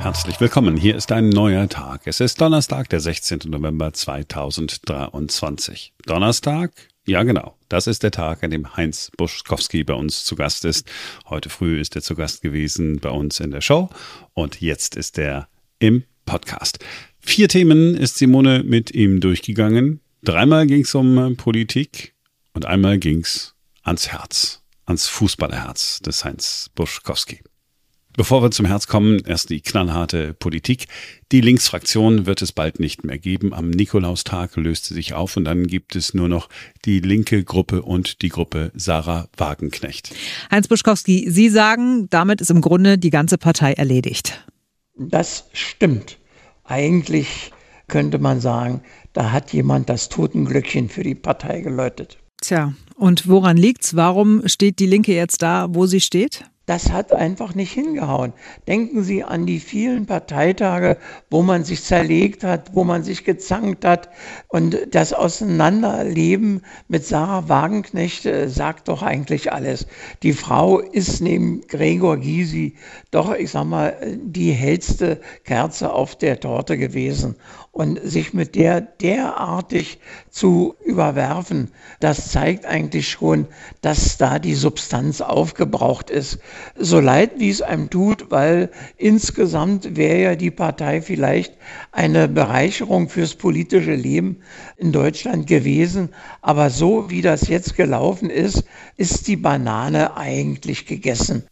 Herzlich willkommen. Hier ist ein neuer Tag. Es ist Donnerstag, der 16. November 2023. Donnerstag? Ja, genau. Das ist der Tag, an dem Heinz Buschkowski bei uns zu Gast ist. Heute früh ist er zu Gast gewesen bei uns in der Show und jetzt ist er im Podcast. Vier Themen ist Simone mit ihm durchgegangen. Dreimal ging es um Politik und einmal ging es ans Herz, ans Fußballerherz des Heinz Buschkowski. Bevor wir zum Herz kommen, erst die knallharte Politik. Die Linksfraktion wird es bald nicht mehr geben. Am Nikolaustag löst sie sich auf und dann gibt es nur noch die linke Gruppe und die Gruppe Sarah Wagenknecht. Heinz Buschkowski, Sie sagen, damit ist im Grunde die ganze Partei erledigt. Das stimmt. Eigentlich könnte man sagen, da hat jemand das Totenglöckchen für die Partei geläutet. Tja, und woran liegt's? Warum steht die Linke jetzt da, wo sie steht? Das hat einfach nicht hingehauen. Denken Sie an die vielen Parteitage, wo man sich zerlegt hat, wo man sich gezankt hat. Und das Auseinanderleben mit Sarah Wagenknecht äh, sagt doch eigentlich alles. Die Frau ist neben Gregor Gysi doch, ich sag mal, die hellste Kerze auf der Torte gewesen und sich mit der derartig zu überwerfen, das zeigt eigentlich schon, dass da die Substanz aufgebraucht ist. So leid, wie es einem tut, weil insgesamt wäre ja die Partei vielleicht eine Bereicherung fürs politische Leben in Deutschland gewesen. Aber so wie das jetzt gelaufen ist, ist die Banane eigentlich gegessen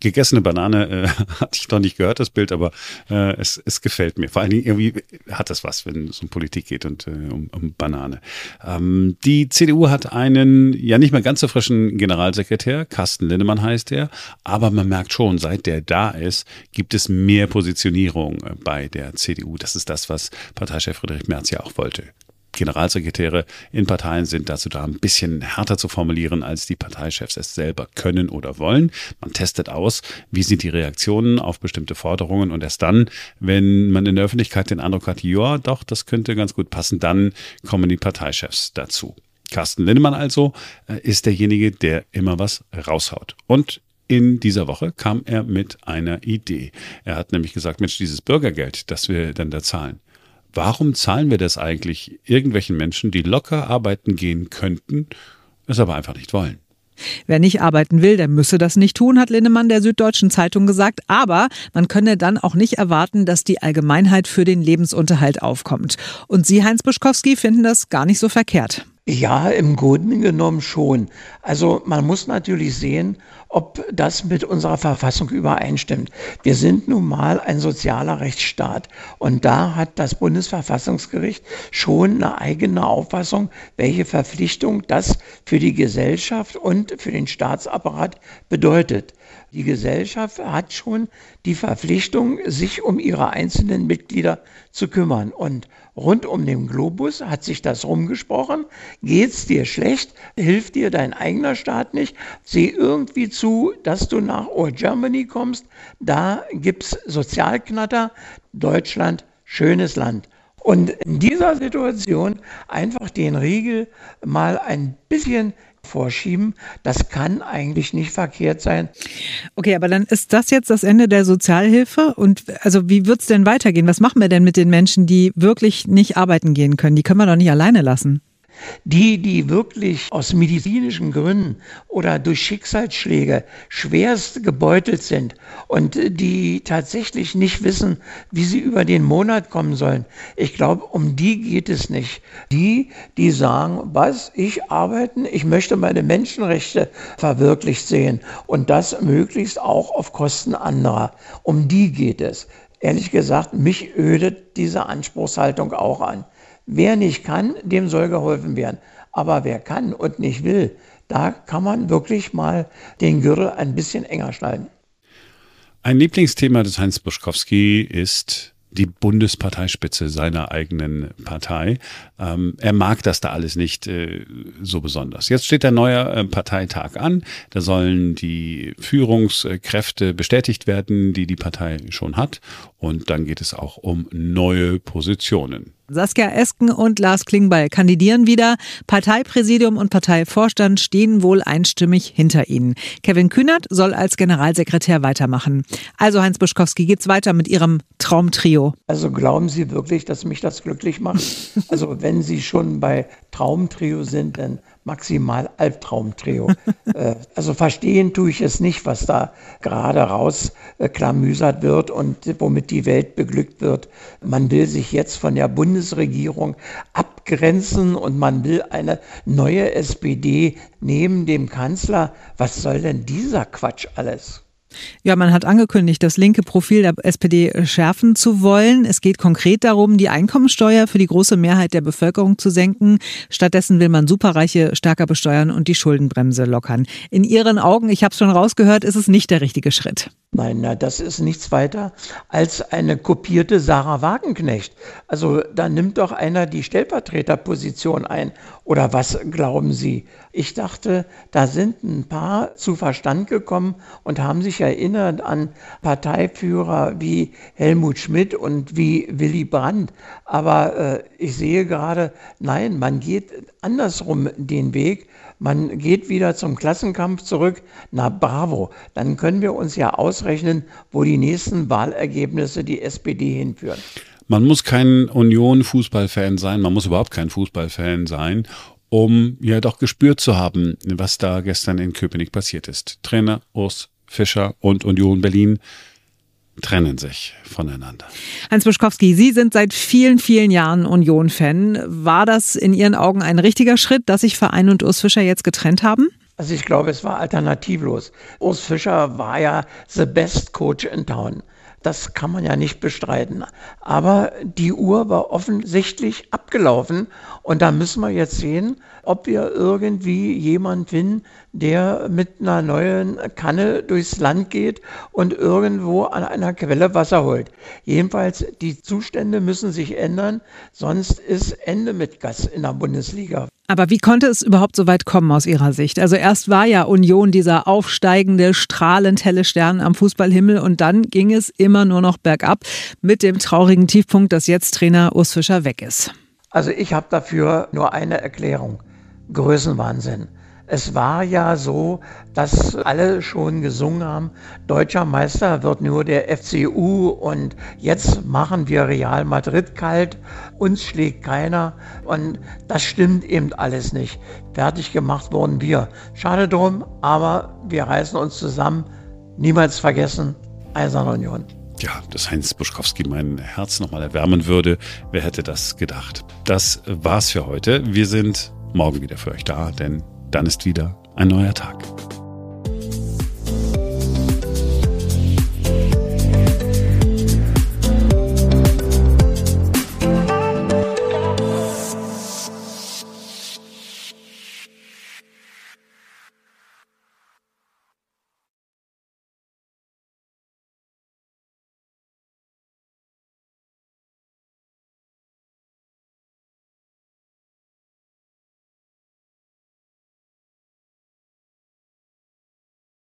gegessene Banane äh, hatte ich noch nicht gehört, das Bild, aber äh, es, es gefällt mir. Vor allen Dingen irgendwie hat das was, wenn es um Politik geht und äh, um, um Banane. Ähm, die CDU hat einen, ja nicht mehr ganz so frischen Generalsekretär, Carsten Linnemann heißt er, aber man merkt schon, seit der da ist, gibt es mehr Positionierung äh, bei der CDU. Das ist das, was Parteichef Friedrich Merz ja auch wollte. Generalsekretäre in Parteien sind dazu da, ein bisschen härter zu formulieren, als die Parteichefs es selber können oder wollen. Man testet aus, wie sind die Reaktionen auf bestimmte Forderungen und erst dann, wenn man in der Öffentlichkeit den Eindruck hat, ja, doch, das könnte ganz gut passen, dann kommen die Parteichefs dazu. Carsten Lindemann also äh, ist derjenige, der immer was raushaut. Und in dieser Woche kam er mit einer Idee. Er hat nämlich gesagt, Mensch, dieses Bürgergeld, das wir dann da zahlen, Warum zahlen wir das eigentlich irgendwelchen Menschen, die locker arbeiten gehen könnten, es aber einfach nicht wollen? Wer nicht arbeiten will, der müsse das nicht tun, hat Linnemann der Süddeutschen Zeitung gesagt. Aber man könne dann auch nicht erwarten, dass die Allgemeinheit für den Lebensunterhalt aufkommt. Und Sie, Heinz Buschkowski, finden das gar nicht so verkehrt. Ja, im Grunde genommen schon. Also man muss natürlich sehen, ob das mit unserer Verfassung übereinstimmt. Wir sind nun mal ein sozialer Rechtsstaat und da hat das Bundesverfassungsgericht schon eine eigene Auffassung, welche Verpflichtung das für die Gesellschaft und für den Staatsapparat bedeutet. Die Gesellschaft hat schon die Verpflichtung, sich um ihre einzelnen Mitglieder zu kümmern. Und rund um den Globus hat sich das rumgesprochen. Geht's dir schlecht? Hilft dir dein eigener Staat nicht? Sieh irgendwie zu, dass du nach Old Germany kommst. Da gibt's Sozialknatter. Deutschland, schönes Land. Und in dieser Situation einfach den Riegel mal ein bisschen vorschieben. Das kann eigentlich nicht verkehrt sein. Okay, aber dann ist das jetzt das Ende der Sozialhilfe? Und also wie wird es denn weitergehen? Was machen wir denn mit den Menschen, die wirklich nicht arbeiten gehen können? Die können wir doch nicht alleine lassen. Die, die wirklich aus medizinischen Gründen oder durch Schicksalsschläge schwerst gebeutelt sind und die tatsächlich nicht wissen, wie sie über den Monat kommen sollen. Ich glaube, um die geht es nicht. Die, die sagen, was, ich arbeiten, ich möchte meine Menschenrechte verwirklicht sehen und das möglichst auch auf Kosten anderer. Um die geht es. Ehrlich gesagt, mich ödet diese Anspruchshaltung auch an. Wer nicht kann, dem soll geholfen werden. Aber wer kann und nicht will, da kann man wirklich mal den Gürtel ein bisschen enger schneiden. Ein Lieblingsthema des Heinz Buschkowski ist die Bundesparteispitze seiner eigenen Partei. Ähm, er mag das da alles nicht äh, so besonders. Jetzt steht der neue äh, Parteitag an. Da sollen die Führungskräfte bestätigt werden, die die Partei schon hat. Und dann geht es auch um neue Positionen. Saskia Esken und Lars Klingbeil kandidieren wieder. Parteipräsidium und Parteivorstand stehen wohl einstimmig hinter ihnen. Kevin Kühnert soll als Generalsekretär weitermachen. Also Heinz Buschkowski, geht's weiter mit Ihrem Traumtrio? Also glauben Sie wirklich, dass mich das glücklich macht? Also wenn Sie schon bei Traumtrio sind, dann maximal Albtraumtrio. Äh, also verstehen tue ich es nicht, was da gerade rausklamüsert wird und womit die Welt beglückt wird. Man will sich jetzt von der Bundesregierung abgrenzen und man will eine neue SPD neben dem Kanzler. Was soll denn dieser Quatsch alles? Ja, man hat angekündigt, das linke Profil der SPD schärfen zu wollen. Es geht konkret darum, die Einkommensteuer für die große Mehrheit der Bevölkerung zu senken. Stattdessen will man Superreiche stärker besteuern und die Schuldenbremse lockern. In Ihren Augen, ich habe es schon rausgehört, ist es nicht der richtige Schritt. Nein, na, das ist nichts weiter als eine kopierte Sarah Wagenknecht. Also da nimmt doch einer die Stellvertreterposition ein. Oder was glauben Sie? Ich dachte, da sind ein paar zu Verstand gekommen und haben sich erinnert an Parteiführer wie Helmut Schmidt und wie Willy Brandt. Aber äh, ich sehe gerade, nein, man geht andersrum den Weg. Man geht wieder zum Klassenkampf zurück. Na bravo, dann können wir uns ja ausrechnen, wo die nächsten Wahlergebnisse die SPD hinführen. Man muss kein Union-Fußballfan sein, man muss überhaupt kein Fußballfan sein, um ja doch gespürt zu haben, was da gestern in Köpenick passiert ist. Trainer Urs Fischer und Union Berlin trennen sich voneinander. Heinz Buschkowski, Sie sind seit vielen, vielen Jahren Union-Fan. War das in Ihren Augen ein richtiger Schritt, dass sich Verein und Urs Fischer jetzt getrennt haben? Also ich glaube, es war alternativlos. Urs Fischer war ja the best coach in town. Das kann man ja nicht bestreiten. Aber die Uhr war offensichtlich abgelaufen und da müssen wir jetzt sehen, ob wir irgendwie jemand finden, der mit einer neuen Kanne durchs Land geht und irgendwo an einer Quelle Wasser holt. Jedenfalls, die Zustände müssen sich ändern, sonst ist Ende mit Gas in der Bundesliga. Aber wie konnte es überhaupt so weit kommen aus Ihrer Sicht? Also erst war ja Union dieser aufsteigende, strahlend helle Stern am Fußballhimmel und dann ging es immer nur noch bergab mit dem traurigen Tiefpunkt, dass jetzt Trainer Urs Fischer weg ist. Also ich habe dafür nur eine Erklärung. Größenwahnsinn. Es war ja so, dass alle schon gesungen haben, deutscher Meister wird nur der FCU und jetzt machen wir Real Madrid kalt, uns schlägt keiner und das stimmt eben alles nicht. Fertig gemacht wurden wir. Schade drum, aber wir reißen uns zusammen. Niemals vergessen, Eiserne Union. Ja, dass Heinz Buschkowski mein Herz nochmal erwärmen würde. Wer hätte das gedacht? Das war's für heute. Wir sind morgen wieder für euch da, denn dann ist wieder ein neuer Tag.